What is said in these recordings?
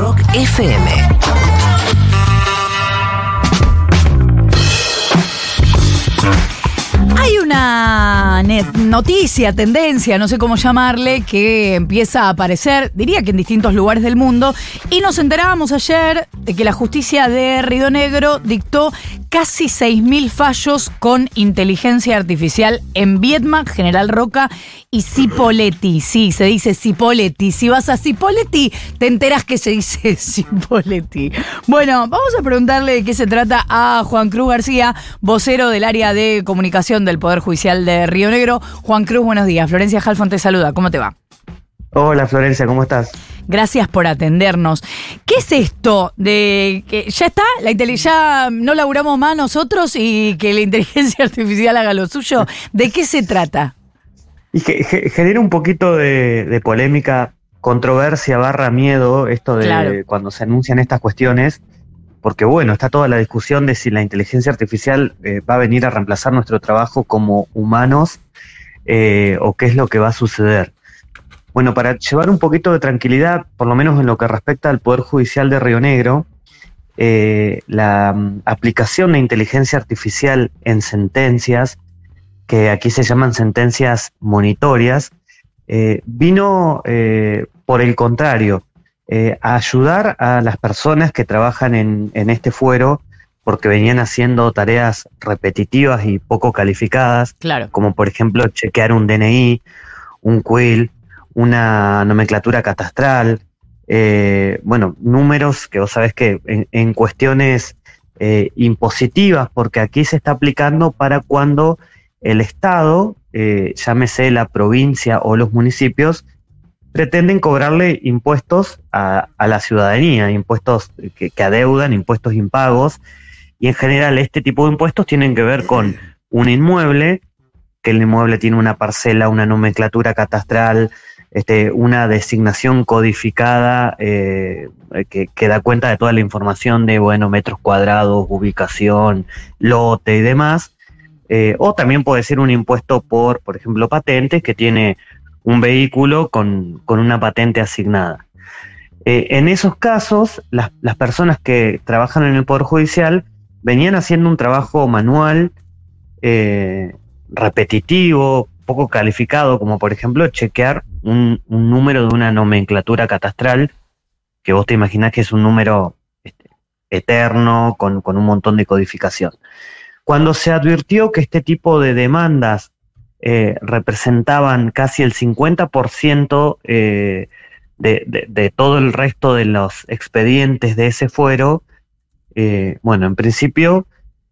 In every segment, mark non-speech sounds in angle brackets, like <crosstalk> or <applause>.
Rock FM. Hay una noticia, tendencia, no sé cómo llamarle, que empieza a aparecer, diría que en distintos lugares del mundo, y nos enterábamos ayer de que la justicia de Río Negro dictó casi 6.000 fallos con inteligencia artificial en Viedma, General Roca y Cipoletti. Sí, se dice Cipoletti. Si vas a Cipoletti, te enteras que se dice <laughs> Cipoletti. Bueno, vamos a preguntarle de qué se trata a Juan Cruz García, vocero del área de comunicación del Poder Judicial de Río Negro. Juan Cruz, buenos días. Florencia Halfon te saluda. ¿Cómo te va? Hola Florencia, ¿cómo estás? Gracias por atendernos. ¿Qué es esto de que ya está? La ya no laburamos más nosotros y que la inteligencia <laughs> artificial haga lo suyo. ¿De qué se trata? Y que, ge- genera un poquito de, de polémica, controversia, barra miedo, esto de Claro. cuando se anuncian estas cuestiones, porque bueno, está toda la discusión de si la inteligencia artificial eh, va a venir a reemplazar nuestro trabajo como humanos eh, o qué es lo que va a suceder. Bueno, para llevar un poquito de tranquilidad, por lo menos en lo que respecta al Poder Judicial de Río Negro, eh, la mm, aplicación de inteligencia artificial en sentencias, que aquí se llaman sentencias monitorias, eh, vino eh, por el contrario, eh, a ayudar a las personas que trabajan en, en este fuero porque venían haciendo tareas repetitivas y poco calificadas, Claro. como por ejemplo chequear un DNI, un quill, una nomenclatura catastral, eh, bueno, números que vos sabés que en, cuestiones eh, impositivas, porque aquí se está aplicando para cuando el Estado, eh, llámese la provincia o los municipios, pretenden cobrarle impuestos a, a la ciudadanía, impuestos que, que adeudan, impuestos impagos, y en general este tipo de impuestos tienen que ver con un inmueble, que el inmueble tiene una parcela, una nomenclatura catastral, este, una designación codificada eh, que, que da cuenta de toda la información de, bueno, metros cuadrados, ubicación, lote y demás. Eh, o también puede ser un impuesto por, por ejemplo, patentes, que tiene un vehículo con, con una patente asignada. Eh, en esos casos, las, las personas que trabajan en el Poder Judicial venían haciendo un trabajo manual, eh, repetitivo, poco calificado, como por ejemplo chequear un, número de una nomenclatura catastral, que vos te imaginás que es un número este, eterno, con, con un montón de codificación. Cuando se advirtió que este tipo de demandas eh, representaban casi el 50% eh, de- de todo el resto de los expedientes de ese fuero, eh, bueno, en principio,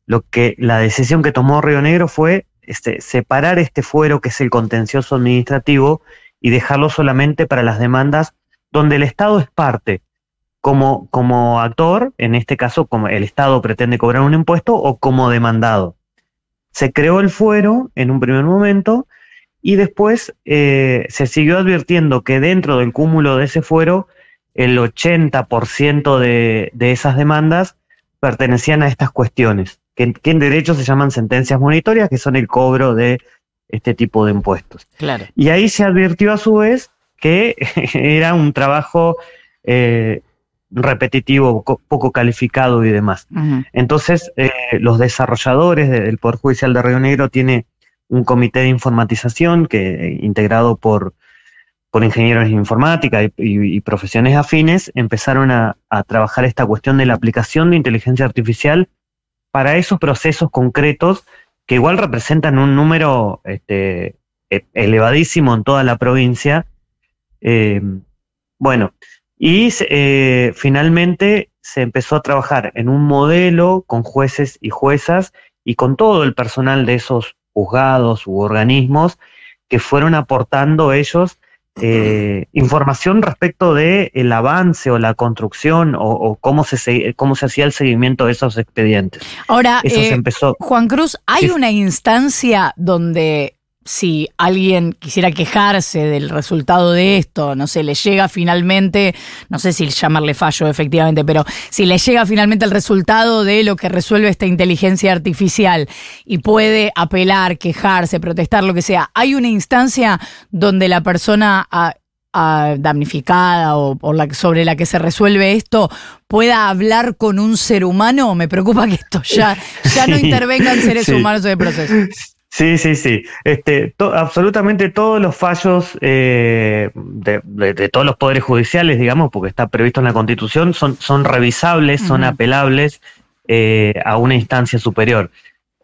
lo que la decisión que tomó Río Negro fue este, separar este fuero, que es el contencioso administrativo, y dejarlo solamente para las demandas donde el Estado es parte, como, como actor, en este caso, como el Estado pretende cobrar un impuesto, o como demandado. Se creó el fuero en un primer momento y después eh, se siguió advirtiendo que dentro del cúmulo de ese fuero, el 80% de, de esas demandas pertenecían a estas cuestiones, que, que en derecho se llaman sentencias monitorias, que son el cobro de este tipo de impuestos. Claro. Y ahí se advirtió a su vez que <laughs> era un trabajo eh, repetitivo, co- poco calificado y demás. Entonces, eh, los desarrolladores de- del Poder Judicial de Río Negro tiene un comité de informatización que, eh, integrado por, por ingenieros en informática y, y- y profesiones afines, empezaron a, a trabajar esta cuestión de la aplicación de inteligencia artificial para esos procesos concretos que igual representan un número este, e- elevadísimo en toda la provincia. Eh, bueno, y eh, finalmente se empezó a trabajar en un modelo con jueces y juezas y con todo el personal de esos juzgados u organismos que fueron aportando ellos eh, información respecto de el avance o la construcción o, o cómo se se- cómo se hacía el seguimiento de esos expedientes. Ahora, Eso eh, se empezó. Juan Cruz, ¿hay una instancia donde si alguien quisiera quejarse del resultado de esto, no sé, le llega finalmente, no sé si llamarle fallo efectivamente, pero si le llega finalmente el resultado de lo que resuelve esta inteligencia artificial y puede apelar, quejarse, protestar, lo que sea, ¿hay una instancia donde la persona damnificada o por la, sobre la que se resuelve esto pueda hablar con un ser humano? Me preocupa que esto ya, ya no <laughs> intervengan seres humanos en el proceso. Sí, sí, sí. Este, absolutamente todos los fallos eh, de, todos los poderes judiciales, digamos, porque está previsto en la Constitución, son, son revisables, son apelables eh, a una instancia superior.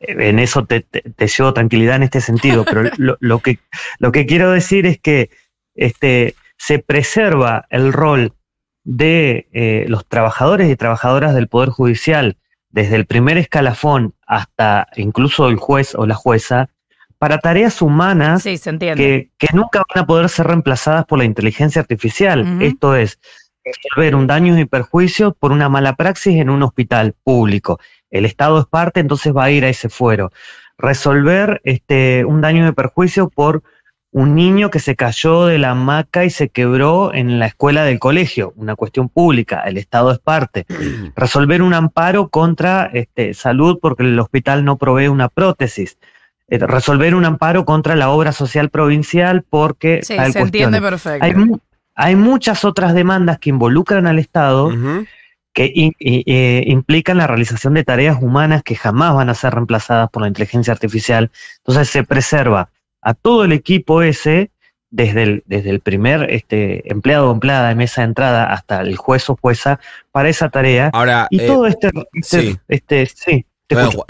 Eh, en eso te, te, llevo tranquilidad en este sentido, pero <laughs> lo, que, lo que quiero decir es que este, se preserva el rol de los trabajadores y trabajadoras del Poder Judicial desde el primer escalafón hasta incluso el juez o la jueza, para tareas humanas que, nunca van a poder ser reemplazadas por la inteligencia artificial. Esto es, resolver un daño y perjuicio por una mala praxis en un hospital público. El Estado es parte, entonces va a ir a ese fuero. Resolver este, un daño y perjuicio por un niño que se cayó de la hamaca y se quebró en la escuela del colegio, una cuestión pública, el Estado es parte. <clears throat> Resolver un amparo contra este, salud porque el hospital no provee una prótesis. Eh, resolver un amparo contra la obra social provincial porque sí, se entiende perfecto. Hay, muchas otras demandas que involucran al Estado que eh, implican la realización de tareas humanas que jamás van a ser reemplazadas por la inteligencia artificial. Entonces se preserva a todo el equipo ese, desde el, desde el primer este, empleado o empleada de mesa de entrada hasta el juez o jueza, para esa tarea. Ahora, y todo este, este, este, sí.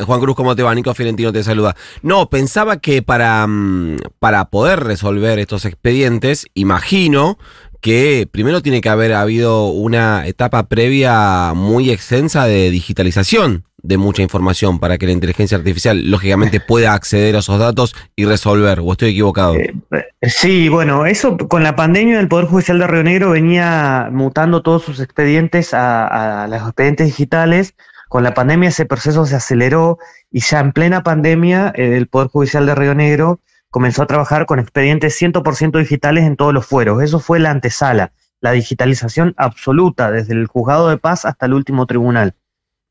Juan Cruz, ¿cómo te va? Nico Fiorentino te saluda. No, pensaba que para, mm, para poder resolver estos expedientes, imagino que primero tiene que haber habido una etapa previa muy extensa de digitalización de mucha información para que la inteligencia artificial lógicamente <laughs> pueda acceder a esos datos y resolver, o estoy equivocado. Eh, sí, bueno, eso con la pandemia del Poder Judicial de Río Negro venía mutando todos sus expedientes a, los expedientes digitales. Con la pandemia ese proceso se aceleró y ya en plena pandemia eh, el Poder Judicial de Río Negro comenzó a trabajar con expedientes 100% digitales en todos los fueros. Eso fue la antesala, la digitalización absoluta desde el juzgado de paz hasta el último tribunal.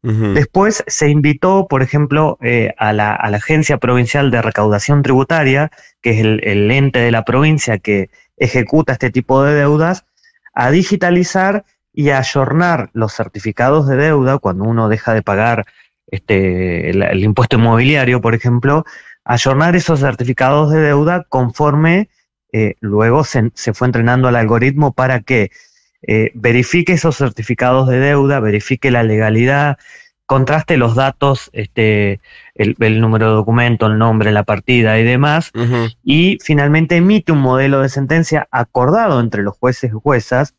Después se invitó, por ejemplo, eh, a, la, Agencia Provincial de Recaudación Tributaria, que es el, ente de la provincia que ejecuta este tipo de deudas, a digitalizar y a ayornar los certificados de deuda cuando uno deja de pagar este, el, impuesto inmobiliario, por ejemplo, ayornar esos certificados de deuda conforme eh, luego se, fue entrenando al algoritmo para que eh, verifique esos certificados de deuda, verifique la legalidad, contraste los datos, este, el, número de documento, el nombre, la partida y demás, y finalmente emite un modelo de sentencia acordado entre los jueces y juezas.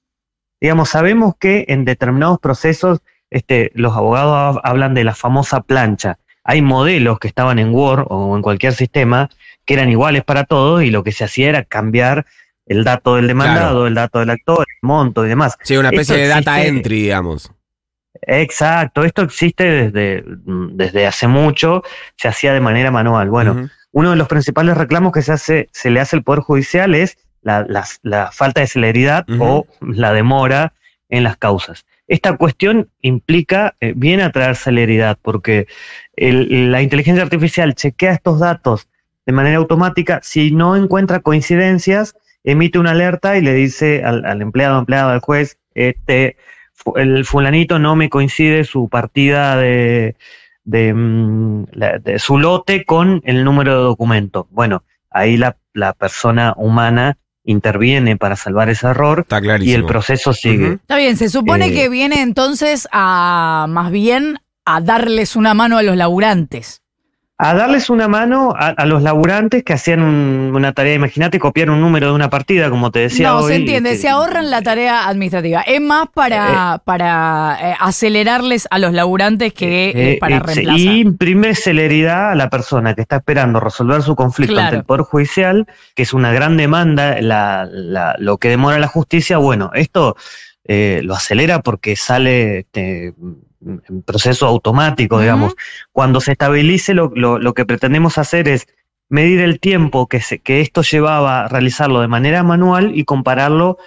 Digamos, sabemos que en determinados procesos este, los abogados hablan de la famosa plancha. Hay modelos que estaban en Word o en cualquier sistema que eran iguales para todos y lo que se hacía era cambiar el dato del demandado, el dato del actor, el monto y demás. Sí, una especie de data entry, digamos. Exacto, esto existe desde, desde hace mucho, se hacía de manera manual. Bueno, uno de los principales reclamos que se, hace, se le hace al Poder Judicial es la, falta de celeridad o la demora en las causas. Esta cuestión implica, eh, viene a traer celeridad, porque la inteligencia artificial chequea estos datos de manera automática, si no encuentra coincidencias, emite una alerta y le dice al, empleado, empleado, al juez, este, el fulanito no me coincide su partida de, mm, de, su lote con el número de documento. Bueno, ahí la, persona humana interviene para salvar ese error y el proceso sigue. Está bien, se supone eh, que viene entonces a más bien a darles una mano a los laburantes a darles una mano a, los laburantes que hacían una tarea, imagínate copiar un número de una partida, como te decía. No, se entiende, se ahorran la tarea administrativa. Es más para, eh, para eh, acelerarles a los laburantes que eh, para reemplazar. Y imprime celeridad a la persona que está esperando resolver su conflicto ante el Poder Judicial, que es una gran demanda, lo que demora la justicia. Bueno, esto lo acelera porque sale... Este, en proceso automático, digamos. Cuando se estabilice, lo, lo, que pretendemos hacer es medir el tiempo que, se, que esto llevaba a realizarlo de manera manual y compararlo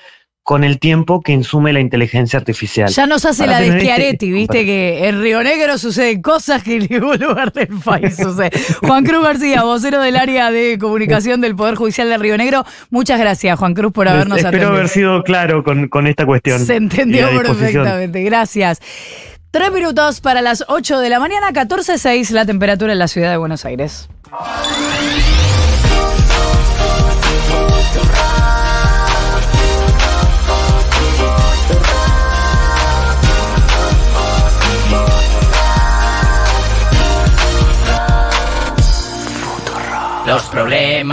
con el tiempo que insume la inteligencia artificial. Ya nos hace Para la de este- Schiaretti, viste que en Río Negro suceden cosas que en ningún lugar del <laughs> país sucede. Juan Cruz García, vocero del área de comunicación del Poder Judicial de Río Negro. Muchas gracias, Juan Cruz, por habernos Espero atendido. haber sido claro con, con esta cuestión. Se entendió perfectamente. Gracias. Tres minutos para las 8 de la mañana, 14.6 la temperatura en la ciudad de Buenos Aires. Los problemas